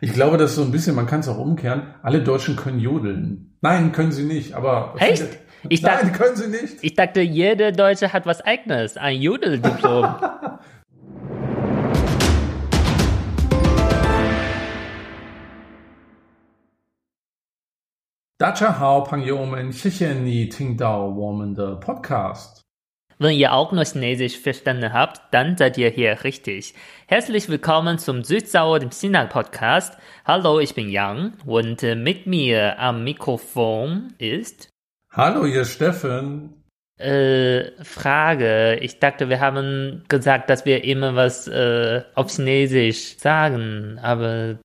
Ich glaube, das ist so ein bisschen, man kann es auch umkehren. Alle Deutschen können jodeln. Nein, können sie nicht, aber. Echt? Ich dachte, nein, können sie nicht. Ich dachte, jeder Deutsche hat was Eigenes. Ein Jodeldiplom. Dacha Hao Pangyom in Chichen Ni Ting Dao, Tingdao the Podcast. Wenn ihr auch nur Chinesisch verstanden habt, dann seid ihr hier richtig. Herzlich willkommen zum Südsauer dem China Podcast. Hallo, ich bin Yang und äh, mit mir am Mikrofon ist. Hallo, hier Steffen. Äh, Frage. Ich dachte, wir haben gesagt, dass wir immer was äh, auf Chinesisch sagen, aber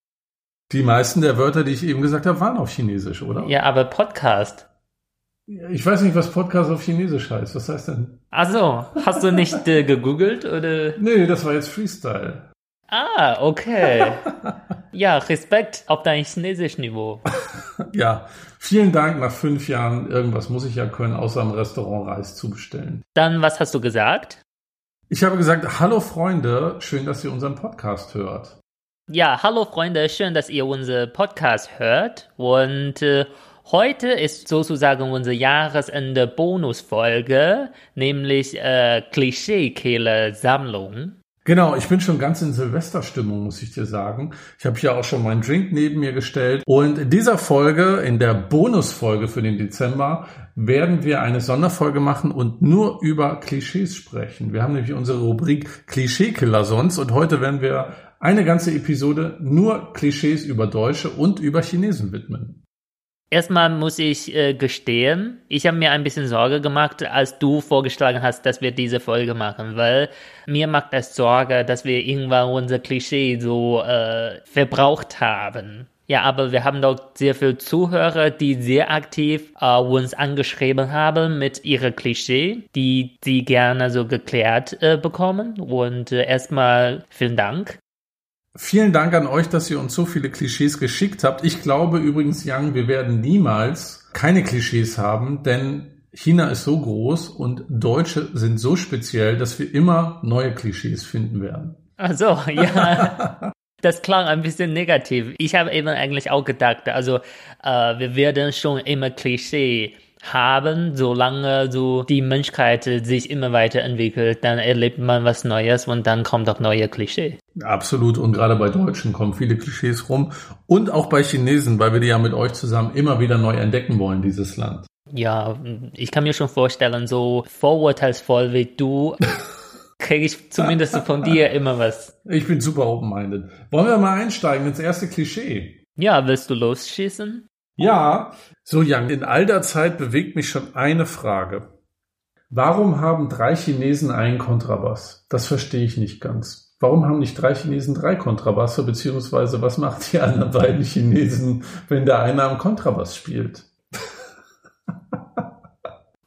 die meisten der Wörter, die ich eben gesagt habe, waren auf Chinesisch, oder? Ja, aber Podcast. Ich weiß nicht, was Podcast auf Chinesisch heißt. Was heißt denn? Also, hast du nicht äh, gegoogelt oder? Nee, das war jetzt Freestyle. Ah, okay. ja, Respekt auf dein Chinesisch-Niveau. ja, vielen Dank. Nach fünf Jahren irgendwas muss ich ja können, außer im Restaurant Reis zubestellen. Dann, was hast du gesagt? Ich habe gesagt, hallo Freunde, schön, dass ihr unseren Podcast hört. Ja, hallo Freunde, schön, dass ihr unseren Podcast hört. Und äh, heute ist sozusagen unsere Jahresende-Bonusfolge, nämlich äh, Klischee-Killer-Sammlung. Genau, ich bin schon ganz in Silvesterstimmung, muss ich dir sagen. Ich habe hier auch schon meinen Drink neben mir gestellt. Und in dieser Folge, in der Bonusfolge für den Dezember, werden wir eine Sonderfolge machen und nur über Klischees sprechen. Wir haben nämlich unsere Rubrik Klischeekiller sonst und heute werden wir eine ganze Episode nur Klischees über Deutsche und über Chinesen widmen. Erstmal muss ich äh, gestehen, ich habe mir ein bisschen Sorge gemacht, als du vorgeschlagen hast, dass wir diese Folge machen, weil mir macht es Sorge, dass wir irgendwann unser Klischee so äh, verbraucht haben. Ja, aber wir haben doch sehr viele Zuhörer, die sehr aktiv äh, uns angeschrieben haben mit ihrer Klischee, die sie gerne so geklärt äh, bekommen. Und äh, erstmal vielen Dank. Vielen Dank an euch, dass ihr uns so viele Klischees geschickt habt. Ich glaube übrigens, Young, wir werden niemals keine Klischees haben, denn China ist so groß und Deutsche sind so speziell, dass wir immer neue Klischees finden werden. Ach so, ja. Das klang ein bisschen negativ. Ich habe eben eigentlich auch gedacht, also äh, wir werden schon immer Klischee haben, solange so die Menschheit sich immer weiterentwickelt, dann erlebt man was Neues und dann kommt auch neue Klischee. Absolut. Und gerade bei Deutschen kommen viele Klischees rum. Und auch bei Chinesen, weil wir die ja mit euch zusammen immer wieder neu entdecken wollen, dieses Land. Ja, ich kann mir schon vorstellen, so vorurteilsvoll wie du kriege ich zumindest von dir immer was. Ich bin super open-minded. Wollen wir mal einsteigen ins erste Klischee? Ja, willst du losschießen? Ja, so Jan, in all der Zeit bewegt mich schon eine Frage. Warum haben drei Chinesen einen Kontrabass? Das verstehe ich nicht ganz. Warum haben nicht drei Chinesen drei Kontrabasse, beziehungsweise was macht die anderen beiden Chinesen, wenn der eine am Kontrabass spielt?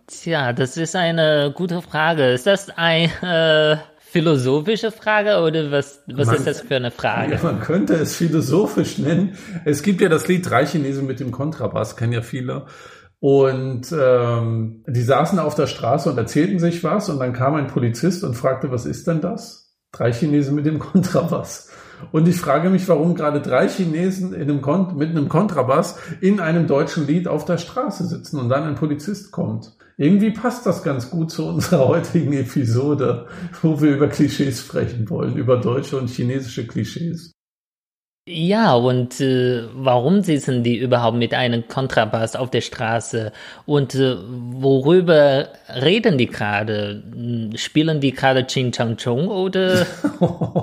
Tja, das ist eine gute Frage. Ist das ein äh, philosophische Frage oder was, was man, ist das für eine Frage? Man könnte es philosophisch nennen. Es gibt ja das Lied Drei Chinesen mit dem Kontrabass, kennen ja viele. Und ähm, die saßen auf der Straße und erzählten sich was und dann kam ein Polizist und fragte, was ist denn das? Drei Chinesen mit dem Kontrabass. Und ich frage mich, warum gerade drei Chinesen in einem mit einem Kontrabass in einem deutschen Lied auf der Straße sitzen und dann ein Polizist kommt. Irgendwie passt das ganz gut zu unserer heutigen Episode, wo wir über Klischees sprechen wollen, über deutsche und chinesische Klischees. Ja, und äh, warum sitzen die überhaupt mit einem Kontrabass auf der Straße? Und äh, worüber reden die gerade? Spielen die gerade Ching Chang Chung oder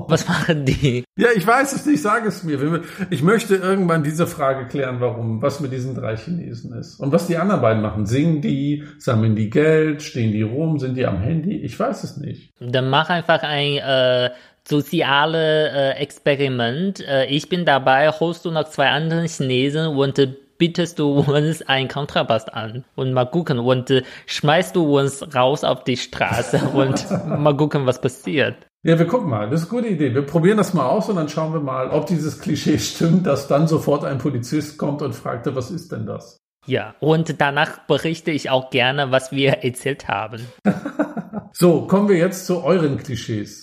was machen die? Ja, ich weiß es nicht, sag es mir. Ich möchte irgendwann diese Frage klären, warum, was mit diesen drei Chinesen ist. Und was die anderen beiden machen. Singen die, sammeln die Geld, stehen die rum, sind die am Handy? Ich weiß es nicht. Dann mach einfach ein äh, soziale äh, Experiment. Äh, ich bin dabei, holst du noch zwei andere Chinesen und äh, bietest du uns einen Kontrabass an und mal gucken und äh, schmeißt du uns raus auf die Straße und mal gucken, was passiert. Ja, wir gucken mal. Das ist eine gute Idee. Wir probieren das mal aus und dann schauen wir mal, ob dieses Klischee stimmt, dass dann sofort ein Polizist kommt und fragte, was ist denn das? Ja, und danach berichte ich auch gerne, was wir erzählt haben. so, kommen wir jetzt zu euren Klischees.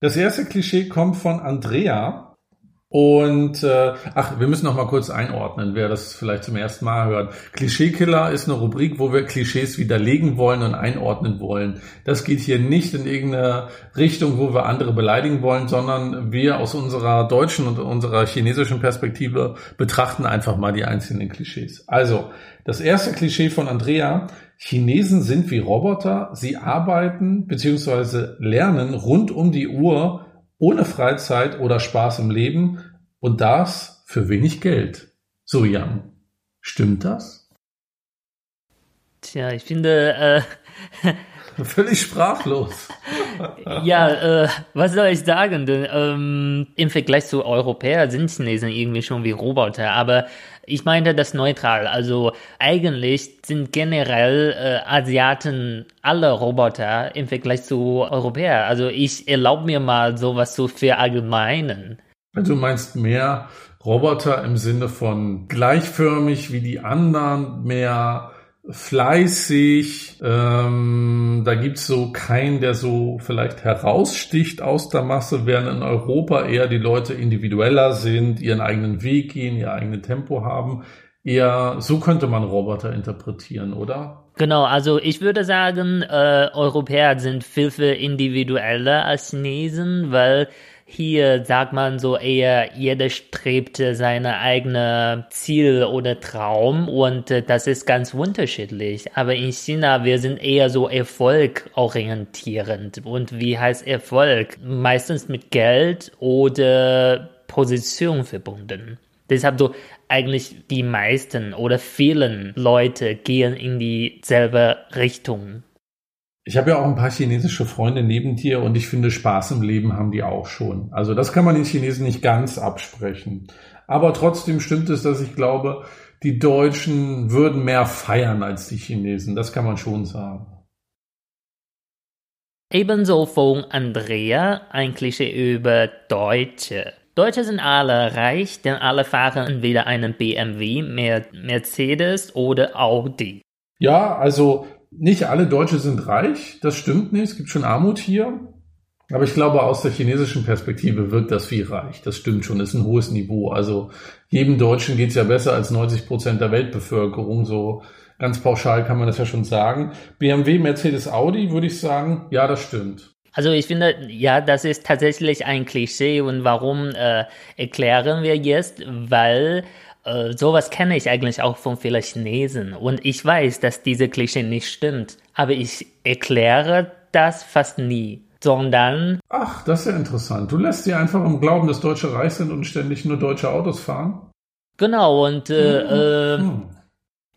Das erste Klischee kommt von Andrea. Und äh, ach, wir müssen noch mal kurz einordnen, wer das vielleicht zum ersten Mal hört. Klischeekiller ist eine Rubrik, wo wir Klischees widerlegen wollen und einordnen wollen. Das geht hier nicht in irgendeine Richtung, wo wir andere beleidigen wollen, sondern wir aus unserer deutschen und unserer chinesischen Perspektive betrachten einfach mal die einzelnen Klischees. Also, das erste Klischee von Andrea, Chinesen sind wie Roboter, sie arbeiten bzw. lernen rund um die Uhr ohne Freizeit oder Spaß im Leben und das für wenig Geld. So, Jan, stimmt das? Tja, ich finde, äh, Völlig sprachlos. ja, äh, was soll ich sagen? Denn, ähm, Im Vergleich zu Europäern sind Chinesen irgendwie schon wie Roboter, aber ich meinte das neutral. Also eigentlich sind generell äh, Asiaten alle Roboter im Vergleich zu Europäern. Also ich erlaube mir mal sowas zu verallgemeinen. Also du meinst mehr Roboter im Sinne von gleichförmig wie die anderen, mehr fleißig. Ähm, da gibt's so keinen, der so vielleicht heraussticht aus der Masse, während in Europa eher die Leute individueller sind, ihren eigenen Weg gehen, ihr eigenes Tempo haben. Eher so könnte man Roboter interpretieren, oder? Genau, also ich würde sagen, äh, Europäer sind viel, viel individueller als Chinesen, weil hier sagt man so eher, jeder strebt seine eigene Ziel oder Traum und äh, das ist ganz unterschiedlich. Aber in China, wir sind eher so erfolgorientierend. Und wie heißt Erfolg? Meistens mit Geld oder Position verbunden. Deshalb so eigentlich die meisten oder vielen Leute gehen in dieselbe Richtung. Ich habe ja auch ein paar chinesische Freunde neben dir und ich finde, Spaß im Leben haben die auch schon. Also das kann man den Chinesen nicht ganz absprechen. Aber trotzdem stimmt es, dass ich glaube, die Deutschen würden mehr feiern als die Chinesen. Das kann man schon sagen. Ebenso von Andrea ein Klischee über Deutsche. Deutsche sind alle reich, denn alle fahren entweder einen BMW, Mercedes oder Audi. Ja, also nicht alle Deutsche sind reich, das stimmt nicht, es gibt schon Armut hier. Aber ich glaube, aus der chinesischen Perspektive wirkt das wie reich. Das stimmt schon, ist ein hohes Niveau. Also jedem Deutschen geht's ja besser als 90 Prozent der Weltbevölkerung. So ganz pauschal kann man das ja schon sagen. BMW, Mercedes, Audi würde ich sagen, ja, das stimmt. Also ich finde, ja, das ist tatsächlich ein Klischee und warum äh, erklären wir jetzt? Weil äh, sowas kenne ich eigentlich auch von vielen Chinesen. Und ich weiß, dass diese Klischee nicht stimmt. Aber ich erkläre das fast nie. Sondern. Ach, das ist ja interessant. Du lässt sie einfach im Glauben, dass Deutsche reich sind und ständig nur deutsche Autos fahren? Genau, und äh, hm. Hm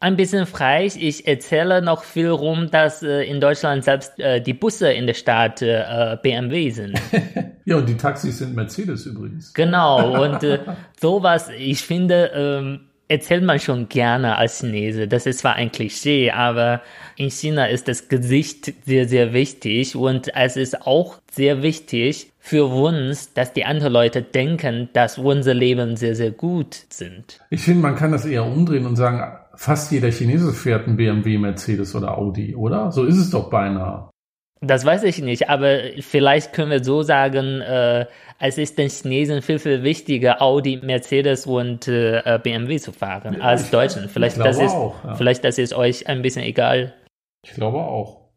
ein bisschen frei. Ich erzähle noch viel rum, dass äh, in Deutschland selbst äh, die Busse in der Stadt äh, BMW sind. ja, und die Taxis sind Mercedes übrigens. Genau, und äh, sowas, ich finde, ähm, erzählt man schon gerne als Chinese. Das ist zwar ein Klischee, aber in China ist das Gesicht sehr, sehr wichtig und es ist auch sehr wichtig für uns, dass die anderen Leute denken, dass unser Leben sehr, sehr gut sind. Ich finde, man kann das eher umdrehen und sagen, fast jeder Chinese fährt ein BMW, Mercedes oder Audi, oder? So ist es doch beinahe. Das weiß ich nicht, aber vielleicht können wir so sagen, äh, es ist den Chinesen viel, viel wichtiger, Audi, Mercedes und äh, BMW zu fahren als Deutschen. Vielleicht das, ist, auch, ja. vielleicht das ist euch ein bisschen egal. Ich glaube auch.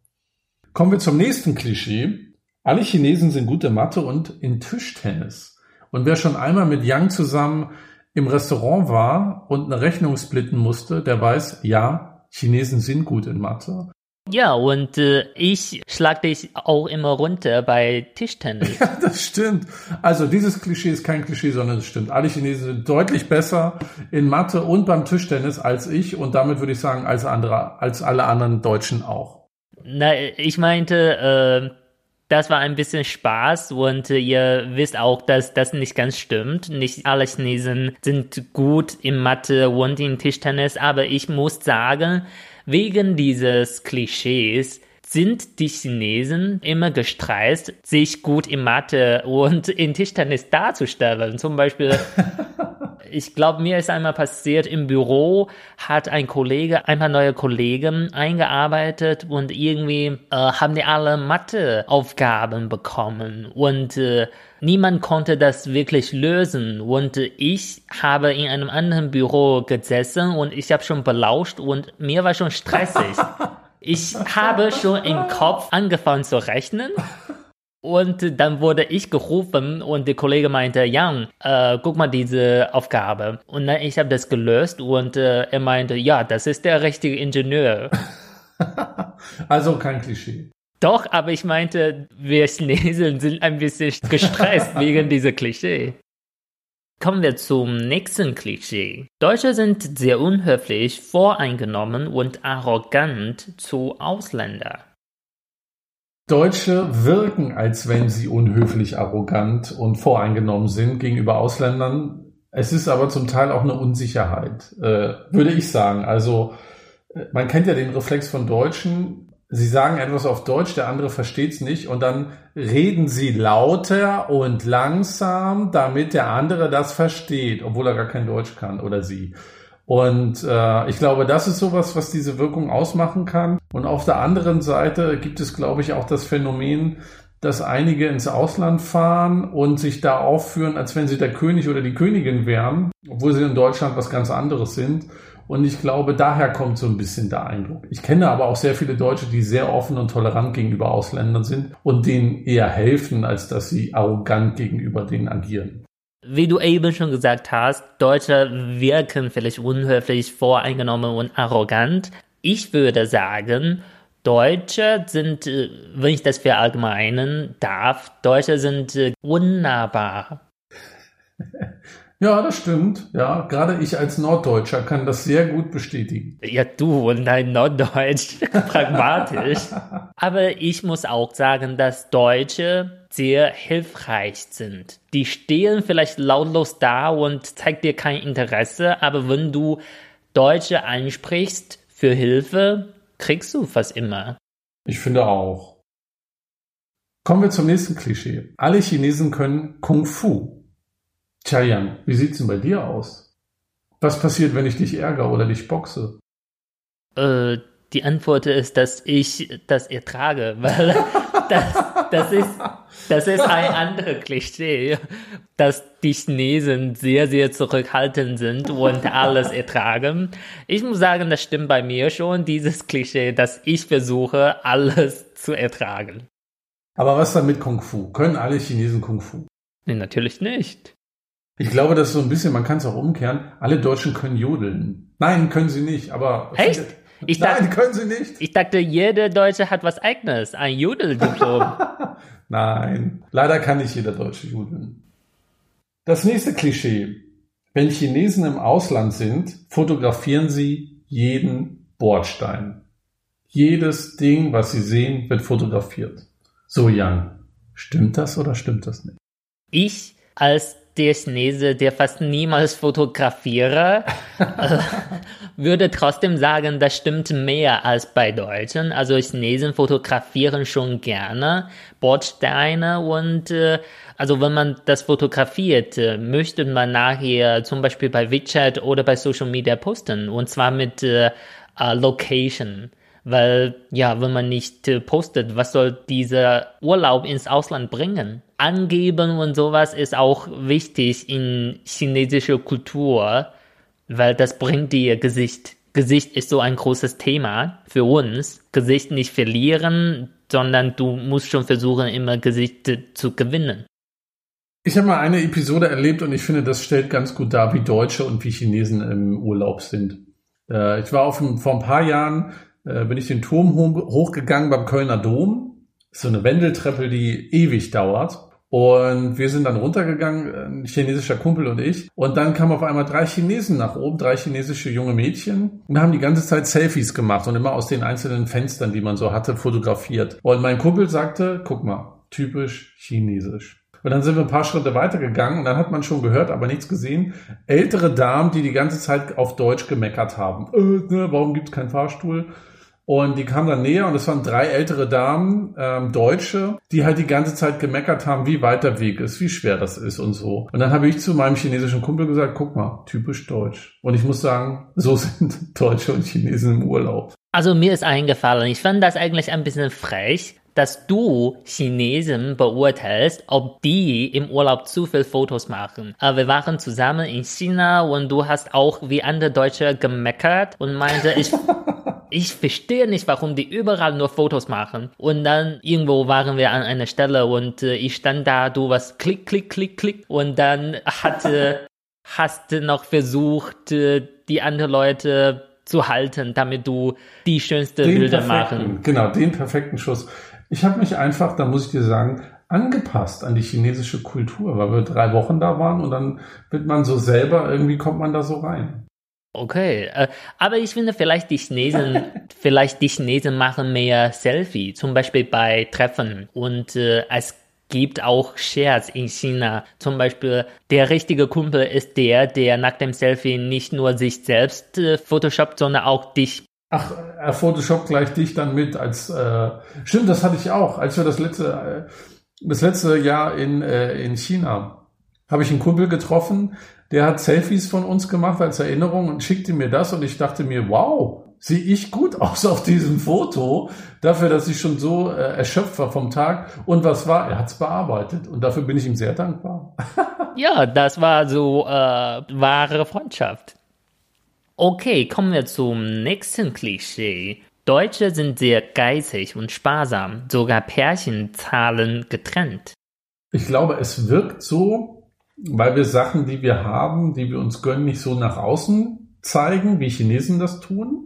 Kommen wir zum nächsten Klischee. Alle Chinesen sind gute Mathe und in Tischtennis. Und wer schon einmal mit Yang zusammen im Restaurant war und eine Rechnung splitten musste, der weiß, ja, Chinesen sind gut in Mathe. Ja, und äh, ich schlag dich auch immer runter bei Tischtennis. Ja, das stimmt. Also dieses Klischee ist kein Klischee, sondern es stimmt. Alle Chinesen sind deutlich besser in Mathe und beim Tischtennis als ich und damit würde ich sagen als andere, als alle anderen Deutschen auch. Na, ich meinte, äh, das war ein bisschen Spaß und äh, ihr wisst auch, dass das nicht ganz stimmt. Nicht alle Chinesen sind gut in Mathe und in Tischtennis, aber ich muss sagen, wegen dieses Klischees sind die Chinesen immer gestresst, sich gut in Mathe und in Tischtennis darzustellen. Zum Beispiel Ich glaube, mir ist einmal passiert, im Büro hat ein Kollege ein paar neue Kollegen eingearbeitet und irgendwie äh, haben die alle Matheaufgaben bekommen und äh, niemand konnte das wirklich lösen. Und äh, ich habe in einem anderen Büro gesessen und ich habe schon belauscht und mir war schon stressig. Ich habe schon im Kopf angefangen zu rechnen und dann wurde ich gerufen und der Kollege meinte, Jan, äh, guck mal diese Aufgabe. Und dann ich habe das gelöst und äh, er meinte, ja, das ist der richtige Ingenieur. also kein Klischee. Doch, aber ich meinte, wir Chinesen sind ein bisschen gestresst wegen dieser Klischee. Kommen wir zum nächsten Klischee. Deutsche sind sehr unhöflich, voreingenommen und arrogant zu Ausländern. Deutsche wirken, als wenn sie unhöflich, arrogant und voreingenommen sind gegenüber Ausländern. Es ist aber zum Teil auch eine Unsicherheit, äh, würde ich sagen. Also äh, man kennt ja den Reflex von Deutschen. Sie sagen etwas auf Deutsch, der andere versteht es nicht und dann reden sie lauter und langsam, damit der andere das versteht, obwohl er gar kein Deutsch kann oder sie. Und äh, ich glaube, das ist sowas, was diese Wirkung ausmachen kann. Und auf der anderen Seite gibt es, glaube ich, auch das Phänomen, dass einige ins Ausland fahren und sich da aufführen, als wenn sie der König oder die Königin wären, obwohl sie in Deutschland was ganz anderes sind. Und ich glaube, daher kommt so ein bisschen der Eindruck. Ich kenne aber auch sehr viele Deutsche, die sehr offen und tolerant gegenüber Ausländern sind und denen eher helfen, als dass sie arrogant gegenüber denen agieren wie du eben schon gesagt hast, Deutsche wirken vielleicht unhöflich, voreingenommen und arrogant. Ich würde sagen, Deutsche sind, äh, wenn ich das verallgemeinern darf, Deutsche sind äh, unnahbar. Ja, das stimmt. Ja, gerade ich als Norddeutscher kann das sehr gut bestätigen. Ja, du und dein Norddeutsch, pragmatisch. Aber ich muss auch sagen, dass Deutsche sehr hilfreich sind. Die stehen vielleicht lautlos da und zeigt dir kein Interesse, aber wenn du Deutsche ansprichst für Hilfe, kriegst du fast immer. Ich finde auch. Kommen wir zum nächsten Klischee. Alle Chinesen können Kung Fu. Tja, Jan, wie sieht's denn bei dir aus? Was passiert, wenn ich dich ärgere oder dich boxe? Äh, die Antwort ist, dass ich das ertrage, weil das, das, ist, das ist ein anderes Klischee, dass die Chinesen sehr, sehr zurückhaltend sind und alles ertragen. Ich muss sagen, das stimmt bei mir schon, dieses Klischee, dass ich versuche, alles zu ertragen. Aber was dann mit Kung Fu? Können alle Chinesen Kung Fu? Nee, natürlich nicht. Ich glaube, das ist so ein bisschen, man kann es auch umkehren. Alle Deutschen können jodeln. Nein, können sie nicht, aber. Echt? Ich Nein, dachte, können sie nicht. Ich dachte, jeder Deutsche hat was eigenes, ein Jodeldiplom. Nein, leider kann nicht jeder Deutsche jodeln. Das nächste Klischee. Wenn Chinesen im Ausland sind, fotografieren sie jeden Bordstein. Jedes Ding, was sie sehen, wird fotografiert. So, Jan, stimmt das oder stimmt das nicht? Ich als der Chinese, der fast niemals fotografiere, äh, würde trotzdem sagen, das stimmt mehr als bei Deutschen. Also Chinesen fotografieren schon gerne Bordsteine und äh, also wenn man das fotografiert, äh, möchte man nachher zum Beispiel bei WeChat oder bei Social Media posten und zwar mit äh, äh Location. Weil, ja, wenn man nicht postet, was soll dieser Urlaub ins Ausland bringen? Angeben und sowas ist auch wichtig in chinesischer Kultur, weil das bringt dir Gesicht. Gesicht ist so ein großes Thema für uns. Gesicht nicht verlieren, sondern du musst schon versuchen, immer Gesicht zu gewinnen. Ich habe mal eine Episode erlebt und ich finde, das stellt ganz gut dar, wie Deutsche und wie Chinesen im Urlaub sind. Äh, ich war auf, vor ein paar Jahren äh, bin ich den Turm hochgegangen beim Kölner Dom. So eine Wendeltreppe, die ewig dauert. Und wir sind dann runtergegangen, ein chinesischer Kumpel und ich. Und dann kamen auf einmal drei Chinesen nach oben, drei chinesische junge Mädchen. Und haben die ganze Zeit Selfies gemacht und immer aus den einzelnen Fenstern, die man so hatte, fotografiert. Und mein Kumpel sagte, guck mal, typisch chinesisch. Und dann sind wir ein paar Schritte weitergegangen und dann hat man schon gehört, aber nichts gesehen. Ältere Damen, die die ganze Zeit auf Deutsch gemeckert haben. Äh, ne, warum gibt's keinen Fahrstuhl? Und die kamen dann näher und es waren drei ältere Damen, ähm, Deutsche, die halt die ganze Zeit gemeckert haben, wie weit der Weg ist, wie schwer das ist und so. Und dann habe ich zu meinem chinesischen Kumpel gesagt, guck mal, typisch deutsch. Und ich muss sagen, so sind Deutsche und Chinesen im Urlaub. Also mir ist eingefallen, ich fand das eigentlich ein bisschen frech, dass du Chinesen beurteilst, ob die im Urlaub zu viel Fotos machen. Aber wir waren zusammen in China und du hast auch wie andere Deutsche gemeckert und meinte, ich ich verstehe nicht, warum die überall nur Fotos machen. Und dann irgendwo waren wir an einer Stelle und äh, ich stand da, du was klick, klick, klick, klick. Und dann hatte, hast du noch versucht, äh, die anderen Leute zu halten, damit du die schönste den Bilder machen. Genau, den perfekten Schuss. Ich habe mich einfach, da muss ich dir sagen, angepasst an die chinesische Kultur, weil wir drei Wochen da waren und dann wird man so selber, irgendwie kommt man da so rein. Okay, äh, aber ich finde vielleicht die Chinesen, vielleicht die Chinesen machen mehr Selfie, zum Beispiel bei Treffen und äh, es gibt auch Shares in China. Zum Beispiel, der richtige Kumpel ist der, der nach dem Selfie nicht nur sich selbst äh, photoshoppt, sondern auch dich. Ach, er photoshoppt gleich dich dann mit als, äh, stimmt, das hatte ich auch, als wir das letzte, äh, das letzte Jahr in, äh, in China, habe ich einen Kumpel getroffen, der hat Selfies von uns gemacht als Erinnerung und schickte mir das und ich dachte mir, wow, sehe ich gut aus auf diesem Foto, dafür, dass ich schon so äh, erschöpft war vom Tag. Und was war? Er hat es bearbeitet und dafür bin ich ihm sehr dankbar. ja, das war so äh, wahre Freundschaft. Okay, kommen wir zum nächsten Klischee. Deutsche sind sehr geizig und sparsam, sogar Pärchen zahlen getrennt. Ich glaube, es wirkt so, weil wir Sachen, die wir haben, die wir uns gönnen, nicht so nach außen zeigen, wie Chinesen das tun.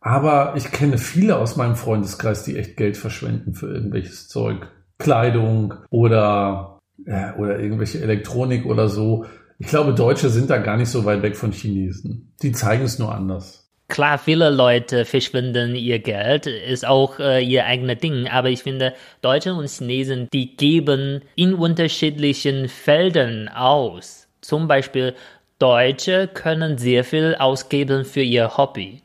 Aber ich kenne viele aus meinem Freundeskreis, die echt Geld verschwenden für irgendwelches Zeug. Kleidung oder, äh, oder irgendwelche Elektronik oder so. Ich glaube, Deutsche sind da gar nicht so weit weg von Chinesen. Die zeigen es nur anders. Klar, viele Leute verschwenden ihr Geld, ist auch äh, ihr eigenes Ding, aber ich finde, Deutsche und Chinesen, die geben in unterschiedlichen Feldern aus. Zum Beispiel, Deutsche können sehr viel ausgeben für ihr Hobby.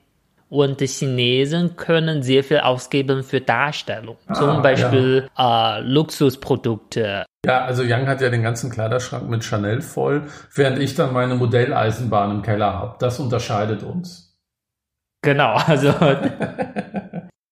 Und die Chinesen können sehr viel ausgeben für Darstellung. Ah, Zum Beispiel ja. äh, Luxusprodukte. Ja, also Young hat ja den ganzen Kleiderschrank mit Chanel voll, während ich dann meine Modelleisenbahn im Keller habe. Das unterscheidet uns. Genau, also.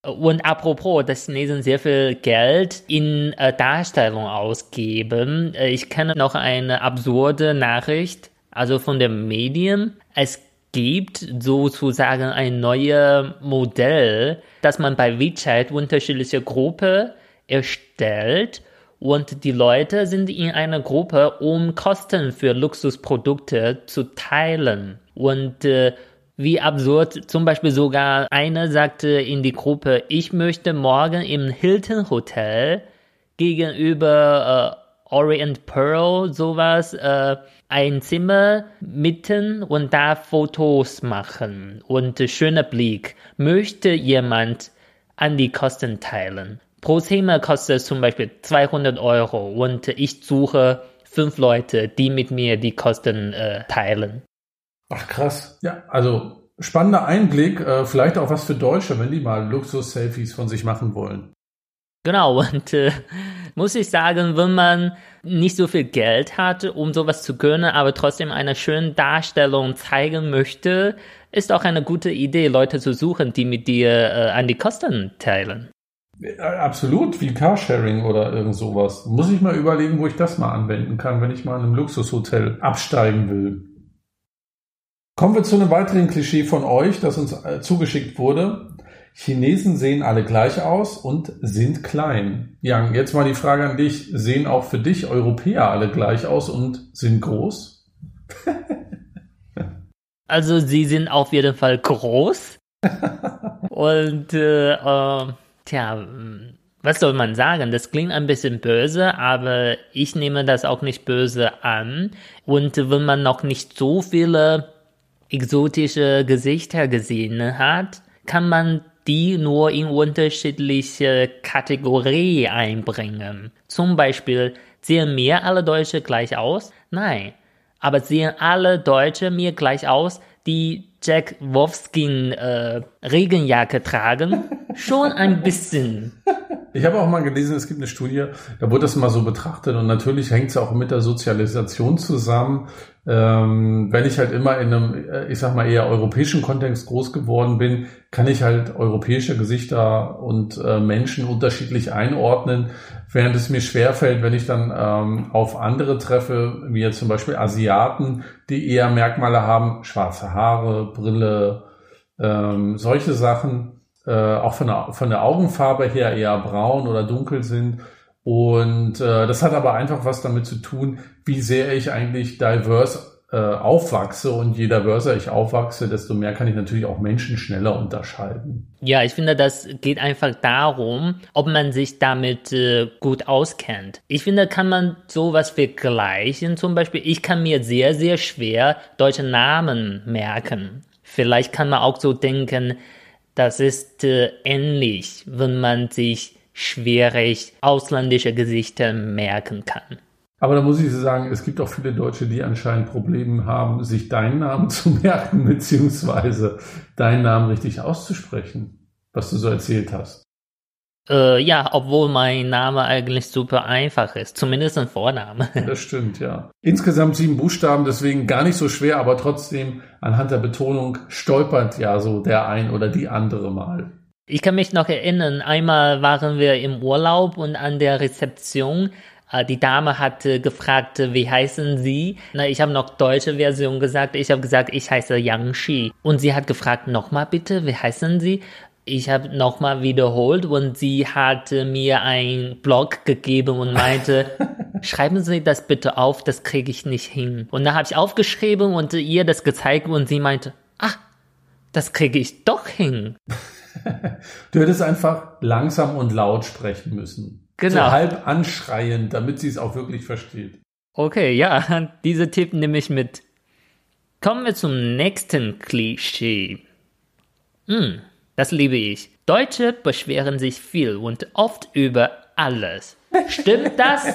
Und apropos, dass Chinesen sehr viel Geld in äh, Darstellung ausgeben. Äh, ich kenne noch eine absurde Nachricht, also von den Medien. Es gibt sozusagen ein neues Modell, dass man bei WeChat unterschiedliche Gruppen erstellt und die Leute sind in einer Gruppe, um Kosten für Luxusprodukte zu teilen. Und äh, wie absurd. Zum Beispiel sogar einer sagte in die Gruppe, ich möchte morgen im Hilton Hotel gegenüber äh, Orient Pearl sowas äh, ein Zimmer mieten und da Fotos machen und äh, schöner Blick. Möchte jemand an die Kosten teilen? Pro Zimmer kostet zum Beispiel 200 Euro und ich suche fünf Leute, die mit mir die Kosten äh, teilen. Ach krass. Ja, also spannender Einblick, äh, vielleicht auch was für Deutsche, wenn die mal Luxus-Selfies von sich machen wollen. Genau, und äh, muss ich sagen, wenn man nicht so viel Geld hat, um sowas zu können, aber trotzdem eine schöne Darstellung zeigen möchte, ist auch eine gute Idee, Leute zu suchen, die mit dir äh, an die Kosten teilen. Absolut, wie Carsharing oder irgend sowas. Muss ich mal überlegen, wo ich das mal anwenden kann, wenn ich mal in einem Luxushotel absteigen will. Kommen wir zu einem weiteren Klischee von euch, das uns äh, zugeschickt wurde. Chinesen sehen alle gleich aus und sind klein. Yang, jetzt mal die Frage an dich. Sehen auch für dich Europäer alle gleich aus und sind groß? also sie sind auf jeden Fall groß. und äh, äh, tja, was soll man sagen? Das klingt ein bisschen böse, aber ich nehme das auch nicht böse an. Und wenn man noch nicht so viele exotische Gesichter gesehen hat, kann man die nur in unterschiedliche Kategorien einbringen. Zum Beispiel, sehen mir alle Deutsche gleich aus? Nein. Aber sehen alle Deutsche mir gleich aus, die Jack Wolfskin äh, Regenjacke tragen? Schon ein bisschen. Ich habe auch mal gelesen, es gibt eine Studie, da wurde das mal so betrachtet und natürlich hängt es auch mit der Sozialisation zusammen. Ähm, wenn ich halt immer in einem, äh, ich sag mal, eher europäischen Kontext groß geworden bin, kann ich halt europäische Gesichter und äh, Menschen unterschiedlich einordnen, während es mir schwerfällt, wenn ich dann ähm, auf andere treffe, wie jetzt zum Beispiel Asiaten, die eher Merkmale haben, schwarze Haare, Brille, ähm, solche Sachen, äh, auch von der, von der Augenfarbe her eher braun oder dunkel sind und äh, das hat aber einfach was damit zu tun, wie sehr ich eigentlich diverse äh, aufwachse. Und je diverser ich aufwachse, desto mehr kann ich natürlich auch Menschen schneller unterscheiden. Ja, ich finde, das geht einfach darum, ob man sich damit äh, gut auskennt. Ich finde, kann man sowas vergleichen. Zum Beispiel, ich kann mir sehr, sehr schwer deutsche Namen merken. Vielleicht kann man auch so denken, das ist äh, ähnlich, wenn man sich schwierig ausländische Gesichter merken kann. Aber da muss ich sagen, es gibt auch viele Deutsche, die anscheinend Probleme haben, sich deinen Namen zu merken, beziehungsweise deinen Namen richtig auszusprechen, was du so erzählt hast. Äh, ja, obwohl mein Name eigentlich super einfach ist, zumindest ein Vorname. Das stimmt, ja. Insgesamt sieben Buchstaben, deswegen gar nicht so schwer, aber trotzdem anhand der Betonung stolpert ja so der ein oder die andere mal. Ich kann mich noch erinnern, einmal waren wir im Urlaub und an der Rezeption äh, die Dame hat gefragt, wie heißen Sie? Na, ich habe noch deutsche Version gesagt. Ich habe gesagt, ich heiße Yang Shi. Und sie hat gefragt, nochmal bitte, wie heißen Sie? Ich habe nochmal wiederholt und sie hat mir einen Blog gegeben und meinte, schreiben Sie das bitte auf, das kriege ich nicht hin. Und da habe ich aufgeschrieben und ihr das gezeigt und sie meinte, ah, das kriege ich doch hin. du hättest einfach langsam und laut sprechen müssen. Genau. So halb anschreien, damit sie es auch wirklich versteht. Okay, ja, diese Tipp nehme ich mit. Kommen wir zum nächsten Klischee. Hm, das liebe ich. Deutsche beschweren sich viel und oft über alles. Stimmt das?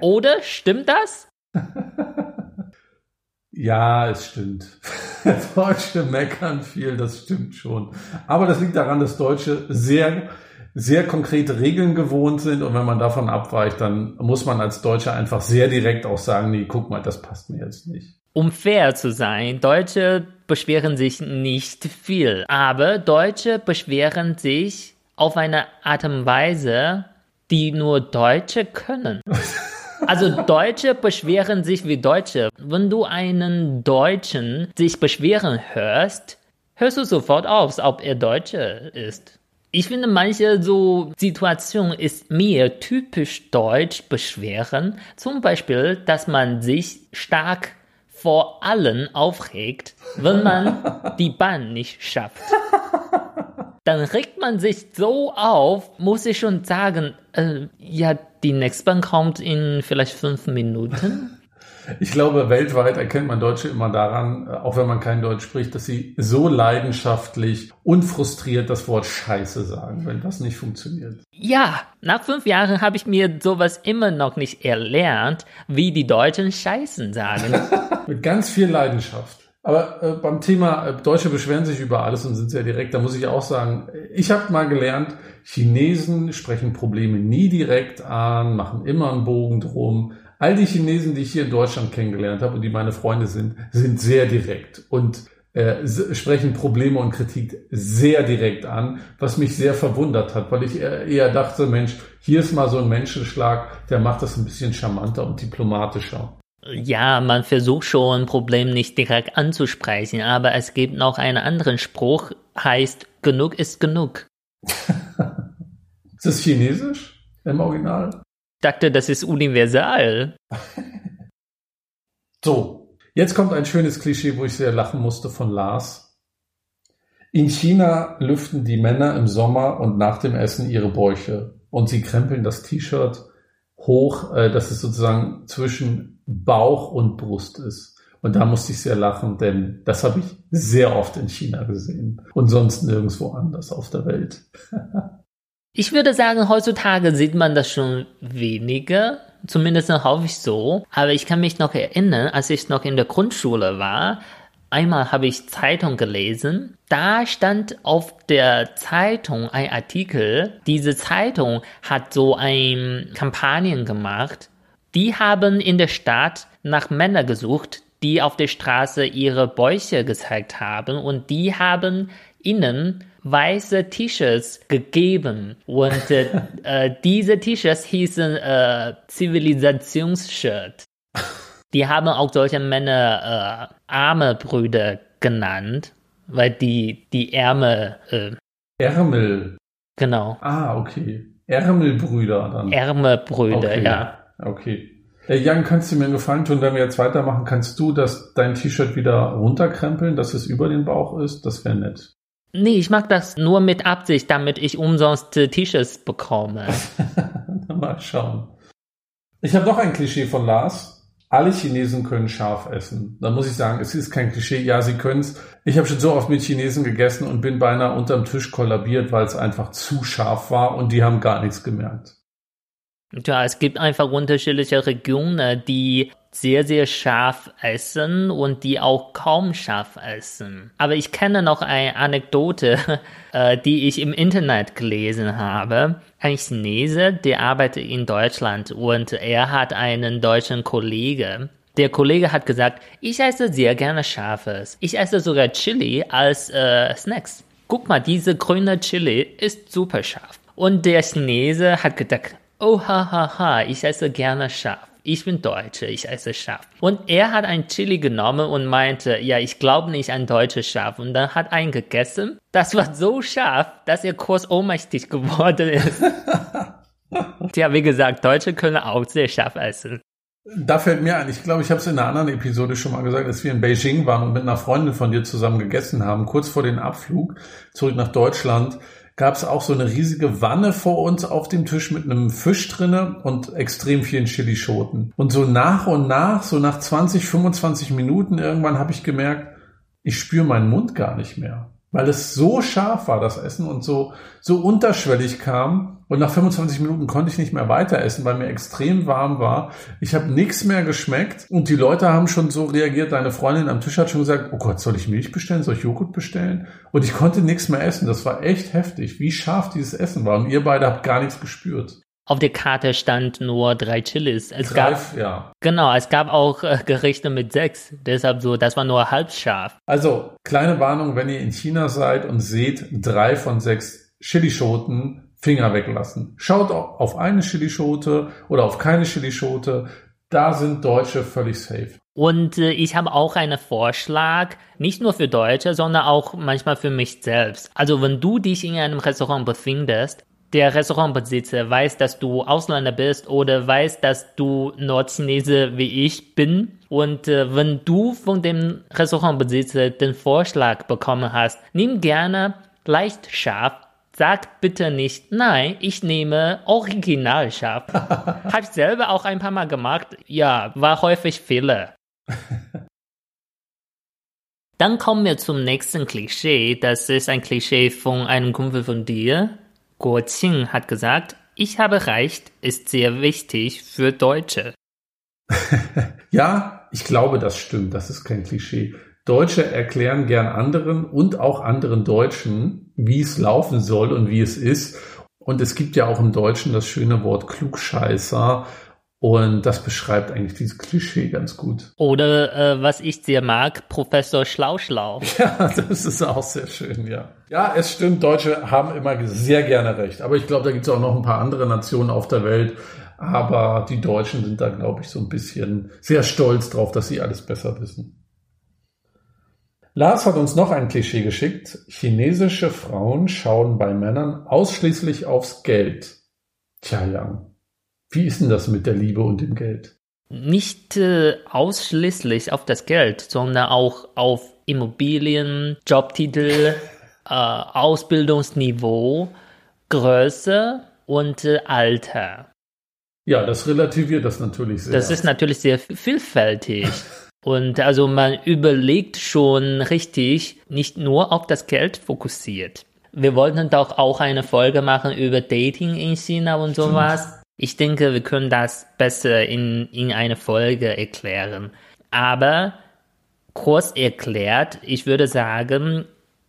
Oder stimmt das? Ja, es stimmt. Deutsche meckern viel, das stimmt schon. Aber das liegt daran, dass Deutsche sehr, sehr konkrete Regeln gewohnt sind und wenn man davon abweicht, dann muss man als Deutscher einfach sehr direkt auch sagen, nee, guck mal, das passt mir jetzt nicht. Um fair zu sein, Deutsche beschweren sich nicht viel, aber Deutsche beschweren sich auf eine Art und Weise, die nur Deutsche können. Also Deutsche beschweren sich wie Deutsche. Wenn du einen Deutschen sich beschweren hörst, hörst du sofort auf, ob er Deutsche ist. Ich finde, manche so Situationen ist mir typisch deutsch beschweren. Zum Beispiel, dass man sich stark vor allen aufregt, wenn man die Bahn nicht schafft dann regt man sich so auf, muss ich schon sagen, äh, ja, die Nextbahn kommt in vielleicht fünf Minuten. Ich glaube, weltweit erkennt man Deutsche immer daran, äh, auch wenn man kein Deutsch spricht, dass sie so leidenschaftlich und frustriert das Wort Scheiße sagen, wenn das nicht funktioniert. Ja, nach fünf Jahren habe ich mir sowas immer noch nicht erlernt, wie die Deutschen Scheißen sagen. Mit ganz viel Leidenschaft. Aber äh, beim Thema äh, Deutsche beschweren sich über alles und sind sehr direkt, da muss ich auch sagen, ich habe mal gelernt, Chinesen sprechen Probleme nie direkt an, machen immer einen Bogen drum. All die Chinesen, die ich hier in Deutschland kennengelernt habe und die meine Freunde sind, sind sehr direkt und äh, sprechen Probleme und Kritik sehr direkt an, was mich sehr verwundert hat, weil ich eher dachte, Mensch, hier ist mal so ein Menschenschlag, der macht das ein bisschen charmanter und diplomatischer. Ja, man versucht schon, ein Problem nicht direkt anzusprechen, aber es gibt noch einen anderen Spruch, heißt, genug ist genug. ist das Chinesisch im Original? Ich dachte, das ist universal. so, jetzt kommt ein schönes Klischee, wo ich sehr lachen musste von Lars. In China lüften die Männer im Sommer und nach dem Essen ihre Bäuche und sie krempeln das T-Shirt hoch, äh, dass es sozusagen zwischen Bauch und Brust ist. Und da musste ich sehr lachen, denn das habe ich sehr oft in China gesehen und sonst nirgendwo anders auf der Welt. ich würde sagen, heutzutage sieht man das schon weniger, zumindest hoffe ich so. Aber ich kann mich noch erinnern, als ich noch in der Grundschule war, Einmal habe ich Zeitung gelesen. Da stand auf der Zeitung ein Artikel. Diese Zeitung hat so ein Kampagnen gemacht. Die haben in der Stadt nach Männern gesucht, die auf der Straße ihre Bäuche gezeigt haben und die haben ihnen weiße T-Shirts gegeben und äh, äh, diese T-Shirts hießen äh, Zivilisationsshirt. Die haben auch solche Männer äh, arme Brüder genannt, weil die die Ärmel äh, Ärmel. Genau. Ah, okay. Ärmelbrüder dann. Ärmelbrüder, okay. ja. Okay. Hey Jan, kannst du mir einen Gefallen tun, wenn wir jetzt weitermachen, kannst du das dein T-Shirt wieder runterkrempeln, dass es über den Bauch ist? Das wäre nett. Nee, ich mag das nur mit Absicht, damit ich umsonst äh, T-Shirts bekomme. Mal schauen. Ich habe noch ein Klischee von Lars. Alle Chinesen können scharf essen. Da muss ich sagen, es ist kein Klischee. Ja, sie können es. Ich habe schon so oft mit Chinesen gegessen und bin beinahe unterm Tisch kollabiert, weil es einfach zu scharf war und die haben gar nichts gemerkt. Ja, es gibt einfach unterschiedliche Regionen, die sehr, sehr scharf essen und die auch kaum scharf essen. Aber ich kenne noch eine Anekdote, äh, die ich im Internet gelesen habe. Ein Chinese, der arbeitet in Deutschland und er hat einen deutschen Kollege. Der Kollege hat gesagt, ich esse sehr gerne Scharfes. Ich esse sogar Chili als äh, Snacks. Guck mal, diese grüne Chili ist super scharf. Und der Chinese hat gedacht, oh ha ha ha, ich esse gerne scharf. Ich bin Deutscher, ich esse scharf. Und er hat ein Chili genommen und meinte, ja, ich glaube nicht an deutsches Scharf. Und dann hat einen gegessen. Das war so scharf, dass er kurz ohnmächtig geworden ist. Tja, wie gesagt, Deutsche können auch sehr scharf essen. Da fällt mir ein, ich glaube, ich habe es in einer anderen Episode schon mal gesagt, dass wir in Beijing waren und mit einer Freundin von dir zusammen gegessen haben, kurz vor dem Abflug zurück nach Deutschland gab es auch so eine riesige Wanne vor uns auf dem Tisch mit einem Fisch drinne und extrem vielen Chilischoten. Und so nach und nach, so nach 20, 25 Minuten irgendwann habe ich gemerkt, ich spüre meinen Mund gar nicht mehr weil es so scharf war, das Essen, und so, so unterschwellig kam. Und nach 25 Minuten konnte ich nicht mehr weiter essen, weil mir extrem warm war. Ich habe nichts mehr geschmeckt und die Leute haben schon so reagiert. Deine Freundin am Tisch hat schon gesagt, oh Gott, soll ich Milch bestellen? Soll ich Joghurt bestellen? Und ich konnte nichts mehr essen. Das war echt heftig, wie scharf dieses Essen war. Und ihr beide habt gar nichts gespürt. Auf der Karte stand nur drei Chilis. Es Greif, gab, ja. Genau, es gab auch äh, Gerichte mit sechs. Deshalb so, das war nur halb scharf. Also, kleine Warnung, wenn ihr in China seid und seht drei von sechs Chilischoten, Finger weglassen. Schaut auf eine Chilischote oder auf keine Chilischote. Da sind Deutsche völlig safe. Und äh, ich habe auch einen Vorschlag, nicht nur für Deutsche, sondern auch manchmal für mich selbst. Also wenn du dich in einem Restaurant befindest, der Restaurantbesitzer weiß, dass du Ausländer bist oder weiß, dass du Nordchinese wie ich bin. Und äh, wenn du von dem Restaurantbesitzer den Vorschlag bekommen hast, nimm gerne leicht scharf. Sag bitte nicht, nein, ich nehme original scharf. Hab ich selber auch ein paar Mal gemacht. Ja, war häufig Fehler. Dann kommen wir zum nächsten Klischee. Das ist ein Klischee von einem Kumpel von dir. Guo Qing hat gesagt, ich habe recht ist sehr wichtig für Deutsche. ja, ich glaube, das stimmt. Das ist kein Klischee. Deutsche erklären gern anderen und auch anderen Deutschen, wie es laufen soll und wie es ist. Und es gibt ja auch im Deutschen das schöne Wort Klugscheißer. Und das beschreibt eigentlich dieses Klischee ganz gut. Oder äh, was ich sehr mag, Professor Schlauschlau. Ja, das ist auch sehr schön, ja. Ja, es stimmt, Deutsche haben immer sehr gerne recht. Aber ich glaube, da gibt es auch noch ein paar andere Nationen auf der Welt. Aber die Deutschen sind da, glaube ich, so ein bisschen sehr stolz drauf, dass sie alles besser wissen. Lars hat uns noch ein Klischee geschickt. Chinesische Frauen schauen bei Männern ausschließlich aufs Geld. Tja, Jan, wie ist denn das mit der Liebe und dem Geld? Nicht äh, ausschließlich auf das Geld, sondern auch auf Immobilien, Jobtitel, äh, Ausbildungsniveau, Größe und äh, Alter. Ja, das relativiert das natürlich sehr. Das ist natürlich sehr vielfältig. Und also man überlegt schon richtig, nicht nur auf das Geld fokussiert. Wir wollten doch auch eine Folge machen über Dating in China und sowas. Ich denke, wir können das besser in, in einer Folge erklären. Aber Kurz erklärt, ich würde sagen,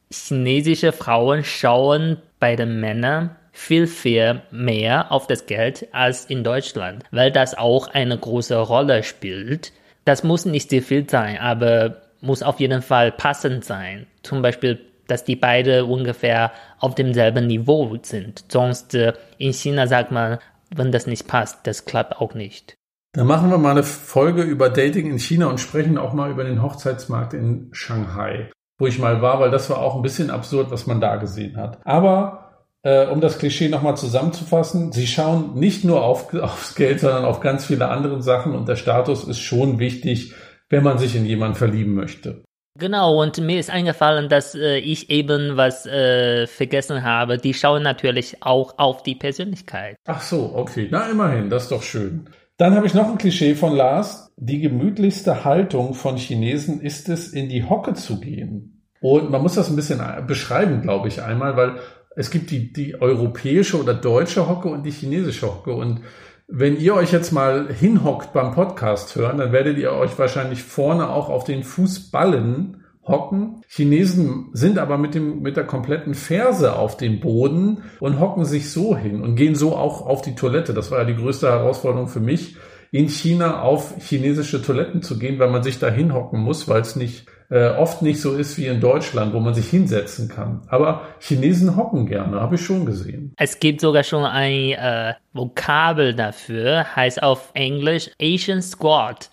chinesische Frauen schauen bei den Männern viel, viel mehr auf das Geld als in Deutschland, weil das auch eine große Rolle spielt. Das muss nicht sehr viel sein, aber muss auf jeden Fall passend sein. Zum Beispiel, dass die beide ungefähr auf demselben Niveau sind. Sonst äh, in China sagt man, wenn das nicht passt, das klappt auch nicht. Dann machen wir mal eine Folge über Dating in China und sprechen auch mal über den Hochzeitsmarkt in Shanghai, wo ich mal war, weil das war auch ein bisschen absurd, was man da gesehen hat. Aber äh, um das Klischee nochmal zusammenzufassen, sie schauen nicht nur auf, aufs Geld, sondern auf ganz viele andere Sachen und der Status ist schon wichtig, wenn man sich in jemanden verlieben möchte. Genau, und mir ist eingefallen, dass äh, ich eben was äh, vergessen habe. Die schauen natürlich auch auf die Persönlichkeit. Ach so, okay. Na, immerhin, das ist doch schön. Dann habe ich noch ein Klischee von Lars. Die gemütlichste Haltung von Chinesen ist es, in die Hocke zu gehen. Und man muss das ein bisschen beschreiben, glaube ich, einmal, weil es gibt die, die europäische oder deutsche Hocke und die chinesische Hocke. Und wenn ihr euch jetzt mal hinhockt beim Podcast hören, dann werdet ihr euch wahrscheinlich vorne auch auf den Fußballen hocken. Chinesen sind aber mit dem, mit der kompletten Ferse auf dem Boden und hocken sich so hin und gehen so auch auf die Toilette. Das war ja die größte Herausforderung für mich, in China auf chinesische Toiletten zu gehen, weil man sich da hinhocken muss, weil es nicht äh, oft nicht so ist wie in Deutschland, wo man sich hinsetzen kann. Aber Chinesen hocken gerne, habe ich schon gesehen. Es gibt sogar schon ein äh, Vokabel dafür, heißt auf Englisch Asian Squat.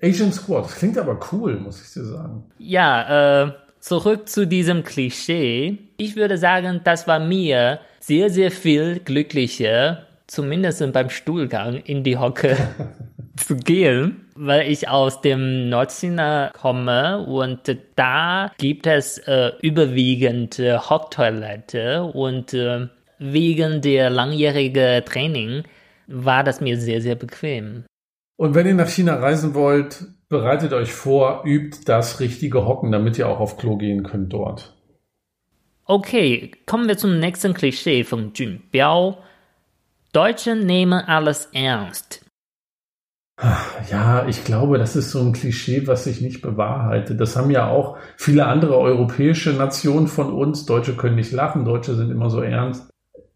Asian Squad, das klingt aber cool, muss ich dir sagen. Ja, äh, zurück zu diesem Klischee. Ich würde sagen, das war mir sehr, sehr viel glücklicher, zumindest beim Stuhlgang in die Hocke zu gehen, weil ich aus dem Nordchina komme und da gibt es äh, überwiegend äh, Hocktoilette und äh, wegen der langjährigen Training war das mir sehr, sehr bequem. Und wenn ihr nach China reisen wollt, bereitet euch vor, übt das richtige Hocken, damit ihr auch auf Klo gehen könnt dort. Okay, kommen wir zum nächsten Klischee von Jun Biao. Deutsche nehmen alles ernst. Ja, ich glaube, das ist so ein Klischee, was sich nicht bewahrheitet. Das haben ja auch viele andere europäische Nationen von uns. Deutsche können nicht lachen, Deutsche sind immer so ernst.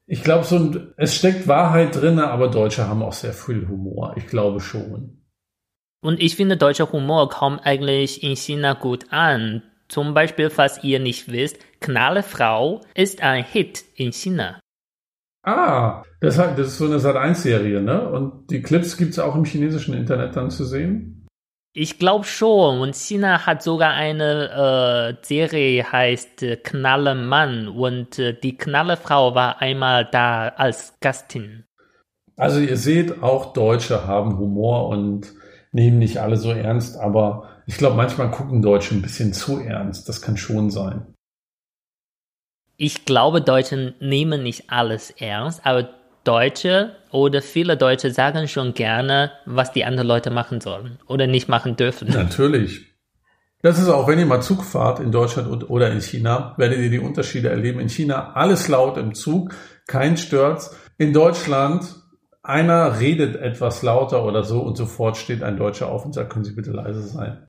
Ich glaube, so ein, es steckt Wahrheit drin, aber Deutsche haben auch sehr viel Humor. Ich glaube schon. Und ich finde, deutscher Humor kommt eigentlich in China gut an. Zum Beispiel, falls ihr nicht wisst, Knallefrau ist ein Hit in China. Ah, das, das ist so eine Sat1-Serie, ne? Und die Clips gibt es auch im chinesischen Internet dann zu sehen? Ich glaube schon. Und China hat sogar eine äh, Serie, heißt äh, Knalle Mann. Und äh, die Knallefrau war einmal da als Gastin. Also ihr seht, auch Deutsche haben Humor und nehmen nicht alle so ernst. Aber ich glaube, manchmal gucken Deutsche ein bisschen zu ernst. Das kann schon sein. Ich glaube, Deutsche nehmen nicht alles ernst, aber Deutsche oder viele Deutsche sagen schon gerne, was die anderen Leute machen sollen oder nicht machen dürfen. Natürlich. Das ist auch, wenn ihr mal Zug fahrt in Deutschland oder in China, werdet ihr die Unterschiede erleben. In China alles laut im Zug, kein Störz. In Deutschland einer redet etwas lauter oder so und sofort steht ein Deutscher auf und sagt, können Sie bitte leise sein.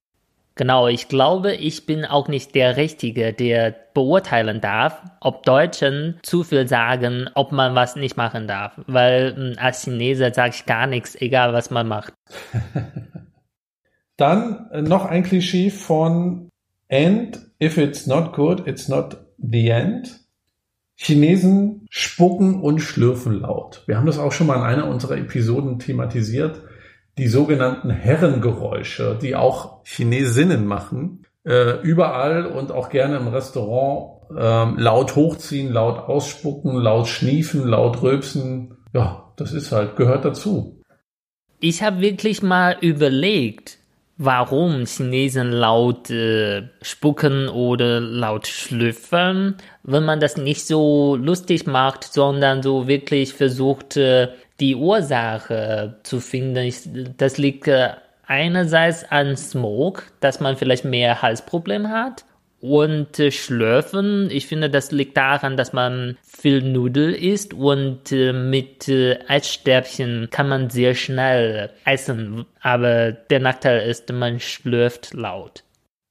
Genau, ich glaube, ich bin auch nicht der Richtige, der beurteilen darf, ob Deutschen zu viel sagen, ob man was nicht machen darf. Weil hm, als Chinese sage ich gar nichts, egal was man macht. Dann äh, noch ein Klischee von And if it's not good, it's not the end. Chinesen spucken und schlürfen laut. Wir haben das auch schon mal in einer unserer Episoden thematisiert die sogenannten Herrengeräusche, die auch Chinesinnen machen, äh, überall und auch gerne im Restaurant äh, laut hochziehen, laut ausspucken, laut schniefen, laut rülpsen. Ja, das ist halt, gehört dazu. Ich habe wirklich mal überlegt, warum Chinesen laut äh, spucken oder laut schlüpfen, wenn man das nicht so lustig macht, sondern so wirklich versucht, äh, die Ursache zu finden. Das liegt äh, einerseits an Smoke, dass man vielleicht mehr Halsprobleme hat. Und äh, Schlürfen, ich finde, das liegt daran, dass man viel Nudel isst und äh, mit äh, Eisstäbchen kann man sehr schnell essen. Aber der Nachteil ist, man schlürft laut.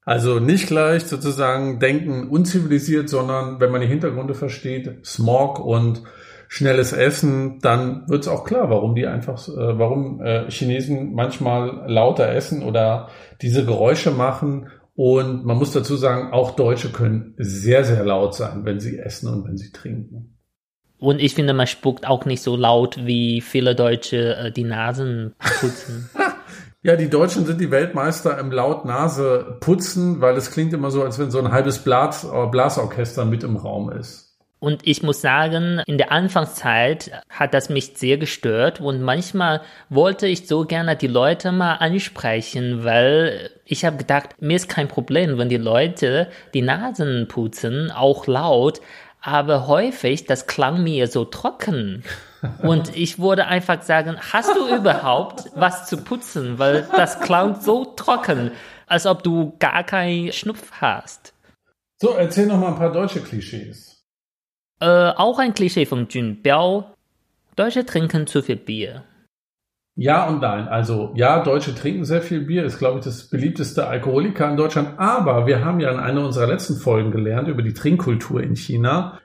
Also nicht gleich sozusagen denken unzivilisiert, sondern wenn man die Hintergründe versteht, Smog und schnelles Essen, dann wird es auch klar, warum die einfach, äh, warum äh, Chinesen manchmal lauter essen oder diese Geräusche machen. Und man muss dazu sagen, auch Deutsche können sehr, sehr laut sein, wenn sie essen und wenn sie trinken. Und ich finde, man spuckt auch nicht so laut, wie viele Deutsche äh, die Nasen putzen. ja, die Deutschen sind die Weltmeister im laut Nase putzen, weil es klingt immer so, als wenn so ein halbes Blas Blasorchester mit im Raum ist. Und ich muss sagen, in der Anfangszeit hat das mich sehr gestört und manchmal wollte ich so gerne die Leute mal ansprechen, weil ich habe gedacht, mir ist kein Problem, wenn die Leute die Nasen putzen, auch laut, aber häufig, das klang mir so trocken. Und ich wurde einfach sagen, hast du überhaupt was zu putzen? Weil das klang so trocken, als ob du gar keinen Schnupf hast. So, erzähl noch mal ein paar deutsche Klischees. Äh, auch ein Klischee von Jun Biao. Deutsche trinken zu viel Bier. Ja und nein. Also ja, Deutsche trinken sehr viel Bier, ist glaube ich das beliebteste Alkoholiker in Deutschland. Aber wir haben ja in einer unserer letzten Folgen gelernt über die Trinkkultur in China.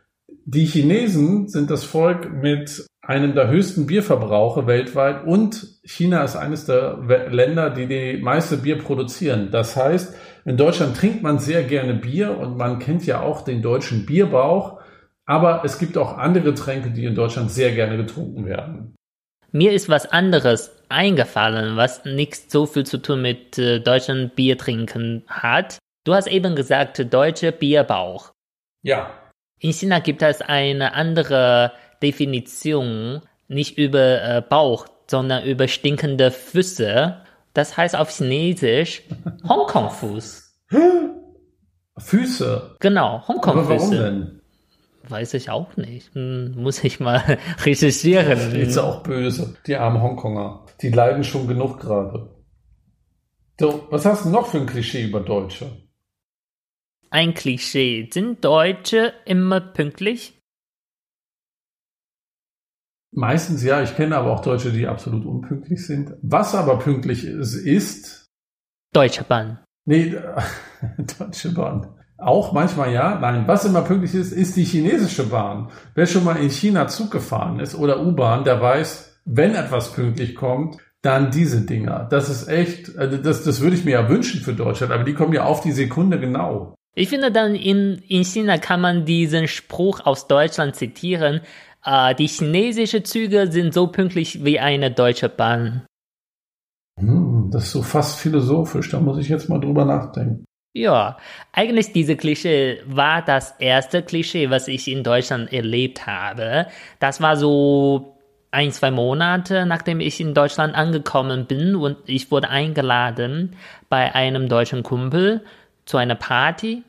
Die Chinesen sind das Volk mit einem der höchsten Bierverbrauche weltweit und China ist eines der Länder, die die meiste Bier produzieren. Das heißt, in Deutschland trinkt man sehr gerne Bier und man kennt ja auch den deutschen Bierbauch. Aber es gibt auch andere Tränke, die in Deutschland sehr gerne getrunken werden. Mir ist was anderes eingefallen, was nichts so viel zu tun mit äh, Deutschland Bier trinken hat. Du hast eben gesagt, deutsche Bierbauch. Ja. In China gibt es eine andere Definition, nicht über äh, Bauch, sondern über stinkende Füße. Das heißt auf Chinesisch Hongkong-Fuß. Füße? Genau, Hongkong-Füße. Weiß ich auch nicht. Hm, muss ich mal recherchieren. Ist auch böse. Die armen Hongkonger. Die leiden schon genug gerade. So, was hast du noch für ein Klischee über Deutsche? Ein Klischee. Sind Deutsche immer pünktlich? Meistens ja. Ich kenne aber auch Deutsche, die absolut unpünktlich sind. Was aber pünktlich ist, ist Deutsche Bahn. Nee, Deutsche Bahn. Auch manchmal ja. Nein, was immer pünktlich ist, ist die chinesische Bahn. Wer schon mal in China Zug gefahren ist oder U-Bahn, der weiß, wenn etwas pünktlich kommt, dann diese Dinger. Das ist echt, also das, das würde ich mir ja wünschen für Deutschland, aber die kommen ja auf die Sekunde genau. Ich finde dann in, in China kann man diesen Spruch aus Deutschland zitieren. Äh, die chinesischen Züge sind so pünktlich wie eine deutsche Bahn. Hm, das ist so fast philosophisch, da muss ich jetzt mal drüber nachdenken. Ja, eigentlich diese Klischee war das erste Klischee, was ich in Deutschland erlebt habe. Das war so ein, zwei Monate, nachdem ich in Deutschland angekommen bin und ich wurde eingeladen bei einem deutschen Kumpel zu einer Party.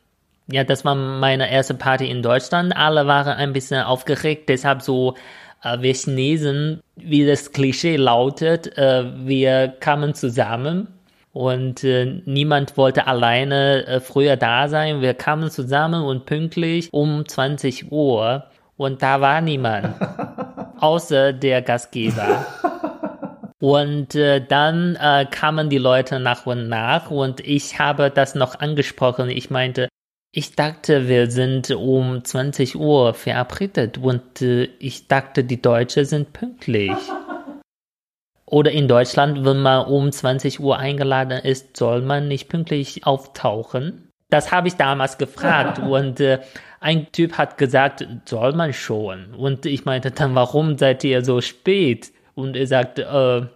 Ja, das war meine erste Party in Deutschland. Alle waren ein bisschen aufgeregt, deshalb so äh, wir Chinesen, wie das Klischee lautet, äh, wir kamen zusammen und äh, niemand wollte alleine äh, früher da sein. Wir kamen zusammen und pünktlich um 20 Uhr und da war niemand, außer der Gastgeber. Und äh, dann äh, kamen die Leute nach und nach und ich habe das noch angesprochen. Ich meinte, ich dachte, wir sind um 20 Uhr verabredet und äh, ich dachte, die Deutschen sind pünktlich. Oder in Deutschland, wenn man um 20 Uhr eingeladen ist, soll man nicht pünktlich auftauchen? Das habe ich damals gefragt und äh, ein Typ hat gesagt, soll man schon. Und ich meinte dann, warum seid ihr so spät? Und er sagte, äh,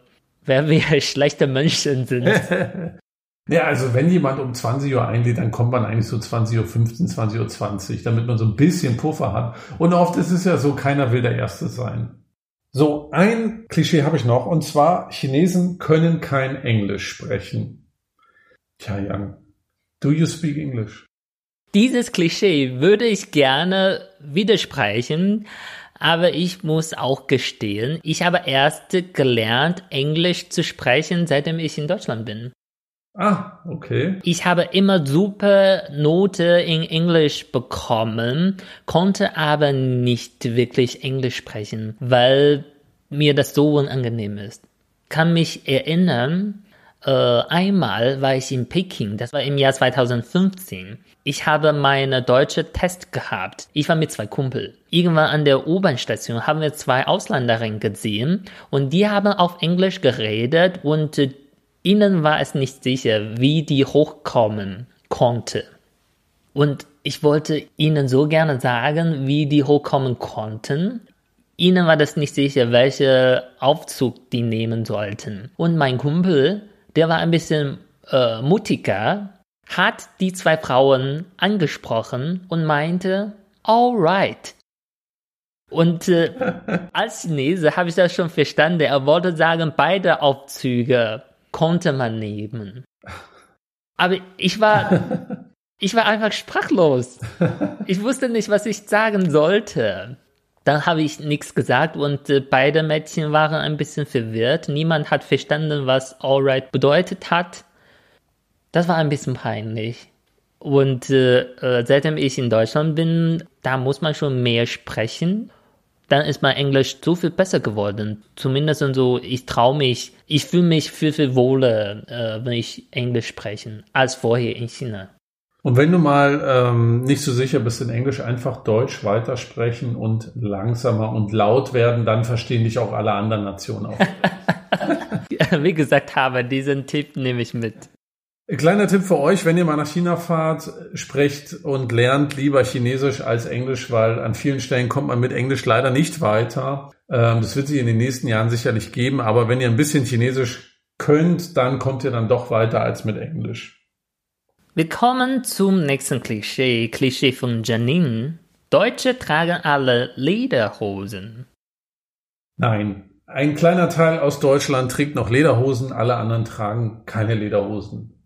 wer wir schlechte Menschen sind. ja, also wenn jemand um 20 Uhr einlädt, dann kommt man eigentlich so 20.15 Uhr, 20.20 Uhr, damit man so ein bisschen Puffer hat. Und oft ist es ja so, keiner will der Erste sein. So, ein Klischee habe ich noch, und zwar, Chinesen können kein Englisch sprechen. Tja, Jan, do you speak English? Dieses Klischee würde ich gerne widersprechen, aber ich muss auch gestehen, ich habe erst gelernt, Englisch zu sprechen, seitdem ich in Deutschland bin. Ah, okay. Ich habe immer super Note in Englisch bekommen, konnte aber nicht wirklich Englisch sprechen, weil mir das so unangenehm ist. Kann mich erinnern, Äh, einmal war ich in Peking, das war im Jahr 2015. Ich habe meine deutsche Test gehabt. Ich war mit zwei Kumpel. Irgendwann an der U-Bahn-Station haben wir zwei Ausländerinnen gesehen und die haben auf Englisch geredet und ihnen war es nicht sicher, wie die hochkommen konnte. Und ich wollte ihnen so gerne sagen, wie die hochkommen konnten. Ihnen war das nicht sicher, welche Aufzug die nehmen sollten. Und mein Kumpel, der war ein bisschen äh, mutiger, hat die zwei Frauen angesprochen und meinte, alright. Und äh, als Chinese habe ich das schon verstanden. Er wollte sagen, beide Aufzüge konnte man nehmen. Aber ich war, ich war einfach sprachlos. Ich wusste nicht, was ich sagen sollte. Dann habe ich nichts gesagt und äh, beide Mädchen waren ein bisschen verwirrt. Niemand hat verstanden, was alright bedeutet hat. Das war ein bisschen peinlich. Und äh, äh, seitdem ich in Deutschland bin, da muss man schon mehr sprechen. Dann ist mein Englisch so viel besser geworden. Zumindest so, ich traue mich, ich fühle mich viel, viel wohler, äh, wenn ich Englisch spreche, als vorher in China. Und wenn du mal ähm, nicht so sicher bist in Englisch, einfach Deutsch weitersprechen und langsamer und laut werden, dann verstehen dich auch alle anderen Nationen auch. Wie gesagt habe, diesen Tipp nehme ich mit. Kleiner Tipp für euch, wenn ihr mal nach China fahrt, sprecht und lernt lieber Chinesisch als Englisch, weil an vielen Stellen kommt man mit Englisch leider nicht weiter. Ähm, das wird sich in den nächsten Jahren sicherlich geben, aber wenn ihr ein bisschen Chinesisch könnt, dann kommt ihr dann doch weiter als mit Englisch. Wir kommen zum nächsten Klischee, Klischee von Janine. Deutsche tragen alle Lederhosen. Nein, ein kleiner Teil aus Deutschland trägt noch Lederhosen, alle anderen tragen keine Lederhosen.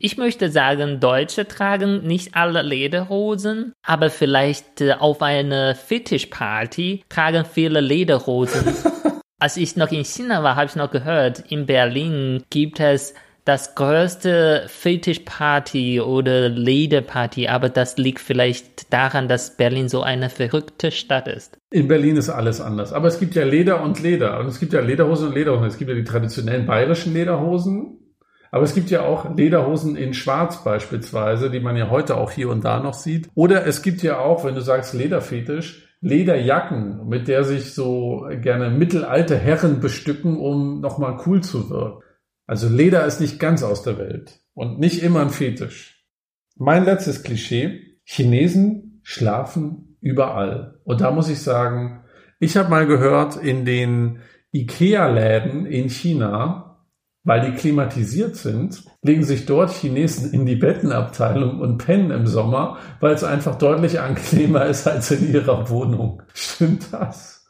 Ich möchte sagen, Deutsche tragen nicht alle Lederhosen, aber vielleicht äh, auf einer Fetischparty tragen viele Lederhosen. Als ich noch in China war, habe ich noch gehört, in Berlin gibt es das größte Fetischparty oder Lederparty, aber das liegt vielleicht daran, dass Berlin so eine verrückte Stadt ist. In Berlin ist alles anders. Aber es gibt ja Leder und Leder. Und es gibt ja Lederhosen und Lederhosen. Es gibt ja die traditionellen bayerischen Lederhosen aber es gibt ja auch Lederhosen in Schwarz beispielsweise, die man ja heute auch hier und da noch sieht. Oder es gibt ja auch, wenn du sagst Lederfetisch, Lederjacken, mit der sich so gerne mittelalte Herren bestücken, um nochmal cool zu wirken. Also Leder ist nicht ganz aus der Welt und nicht immer ein Fetisch. Mein letztes Klischee. Chinesen schlafen überall. Und da muss ich sagen, ich habe mal gehört, in den Ikea-Läden in China weil die klimatisiert sind, legen sich dort Chinesen in die Bettenabteilung und pennen im Sommer, weil es einfach deutlich angenehmer ist als in ihrer Wohnung. Stimmt das?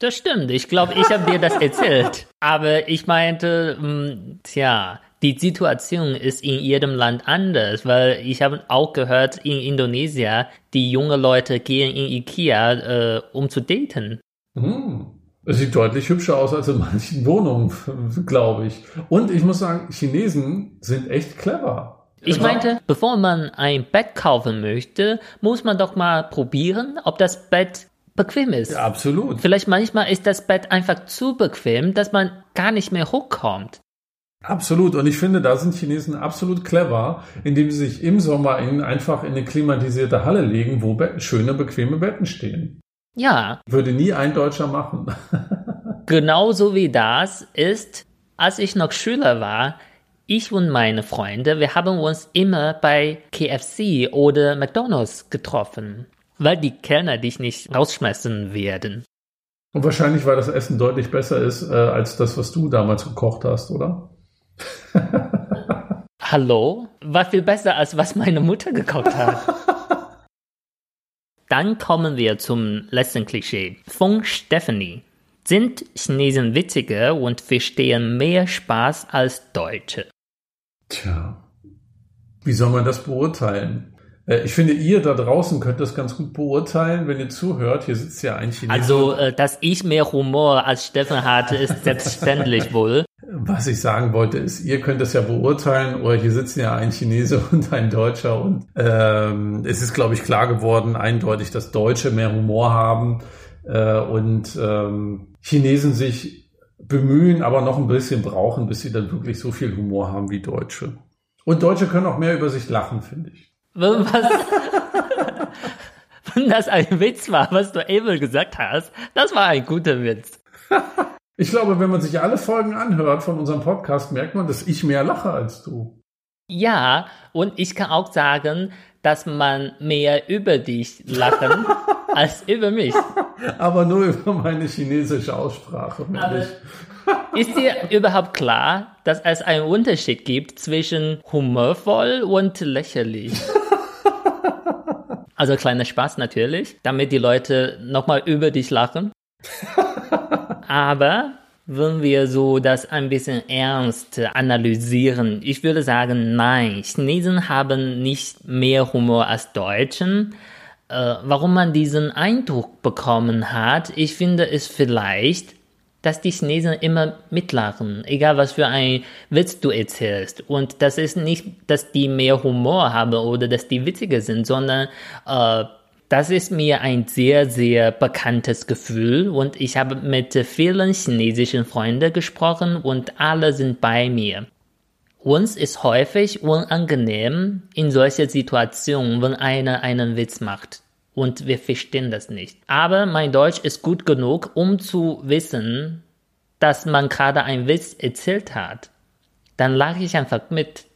Das stimmt. Ich glaube, ich habe dir das erzählt. Aber ich meinte, mh, hm, tja, die Situation ist in jedem Land anders, weil ich habe auch gehört, in Indonesien, die junge Leute gehen in Ikea, äh, um zu daten. Hm. Es sieht deutlich hübscher aus als in manchen Wohnungen, glaube ich. Und ich muss sagen, Chinesen sind echt clever. Ich meinte, bevor man ein Bett kaufen möchte, muss man doch mal probieren, ob das Bett bequem ist. Ja, absolut. Vielleicht manchmal ist das Bett einfach zu bequem, dass man gar nicht mehr hochkommt. Absolut. Und ich finde, da sind Chinesen absolut clever, indem sie sich im Sommer in, einfach in eine klimatisierte Halle legen, wo schöne, bequeme Betten stehen. Ja. Würde nie ein Deutscher machen. Genauso wie das ist, als ich noch Schüler war, ich und meine Freunde, wir haben uns immer bei KFC oder McDonald's getroffen, weil die Kellner dich nicht rausschmeißen werden. Und wahrscheinlich, weil das Essen deutlich besser ist äh, als das, was du damals gekocht hast, oder? Hallo? War viel besser, als was meine Mutter gekocht hat. Dann kommen wir zum letzten Klischee. Von Stephanie. Sind Chinesen witziger und verstehen mehr Spaß als Deutsche? Tja, wie soll man das beurteilen? Äh, ich finde, ihr da draußen könnt das ganz gut beurteilen, wenn ihr zuhört. Hier sitzt ja ein Chinese. Also, äh, dass ich mehr Humor als Steffen hatte, ist selbstverständlich wohl. Was ich sagen wollte, ist, ihr könnt das ja beurteilen, oder hier sitzen ja ein Chinese und ein Deutscher und ähm, es ist, glaube ich, klar geworden, eindeutig, dass Deutsche mehr Humor haben äh, und ähm, Chinesen sich bemühen, aber noch ein bisschen brauchen, bis sie dann wirklich so viel Humor haben wie Deutsche. Und Deutsche können auch mehr über sich lachen, finde ich. Was? Wenn das ein Witz war, was du eben gesagt hast, das war ein guter Witz. Ich glaube, wenn man sich alle Folgen anhört von unserem Podcast, merkt man, dass ich mehr lache als du. Ja, und ich kann auch sagen, dass man mehr über dich lachen als über mich. Aber nur über meine chinesische Aussprache. Ist dir überhaupt klar, dass es einen Unterschied gibt zwischen humorvoll und lächerlich? Also kleiner Spaß natürlich, damit die Leute nochmal über dich lachen. Aber wenn wir so das ein bisschen ernst analysieren, ich würde sagen, nein, Chinesen haben nicht mehr Humor als Deutschen. Äh, warum man diesen Eindruck bekommen hat, ich finde es vielleicht, dass die Chinesen immer mitlachen, egal was für ein Witz du erzählst. Und das ist nicht, dass die mehr Humor haben oder dass die witziger sind, sondern äh, das ist mir ein sehr, sehr bekanntes Gefühl und ich habe mit vielen chinesischen Freunden gesprochen und alle sind bei mir. Uns ist häufig unangenehm in solchen Situationen, wenn einer einen Witz macht und wir verstehen das nicht. Aber mein Deutsch ist gut genug, um zu wissen, dass man gerade einen Witz erzählt hat. Dann lache ich einfach mit,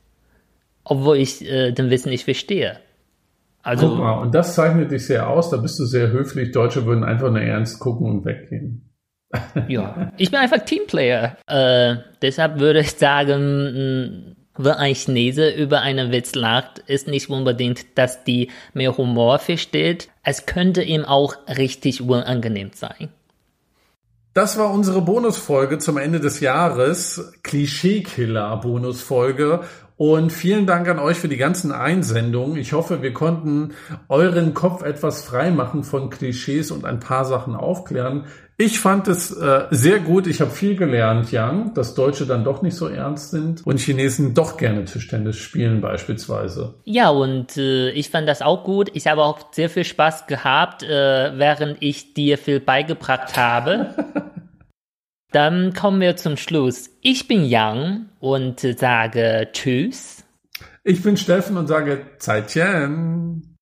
obwohl ich äh, den Witz nicht verstehe. Also, Guck mal, und das zeichnet dich sehr aus, da bist du sehr höflich. Deutsche würden einfach nur ernst gucken und weggehen. ja, ich bin einfach Teamplayer. Äh, deshalb würde ich sagen, wenn ein Chinese über einen Witz lacht, ist nicht unbedingt, dass die mehr Humor versteht. Es könnte ihm auch richtig unangenehm sein. Das war unsere Bonusfolge zum Ende des Jahres. Klischeekiller-Bonusfolge. Und vielen Dank an euch für die ganzen Einsendungen. Ich hoffe, wir konnten euren Kopf etwas frei machen von Klischees und ein paar Sachen aufklären. Ich fand es äh, sehr gut. Ich habe viel gelernt, Yang, dass Deutsche dann doch nicht so ernst sind und Chinesen doch gerne Tischtennis spielen beispielsweise. Ja, und äh, ich fand das auch gut. Ich habe auch sehr viel Spaß gehabt, äh, während ich dir viel beigebracht habe. Dann kommen wir zum Schluss. Ich bin Yang und sage Tschüss. Ich bin Steffen und sage Zeitchen.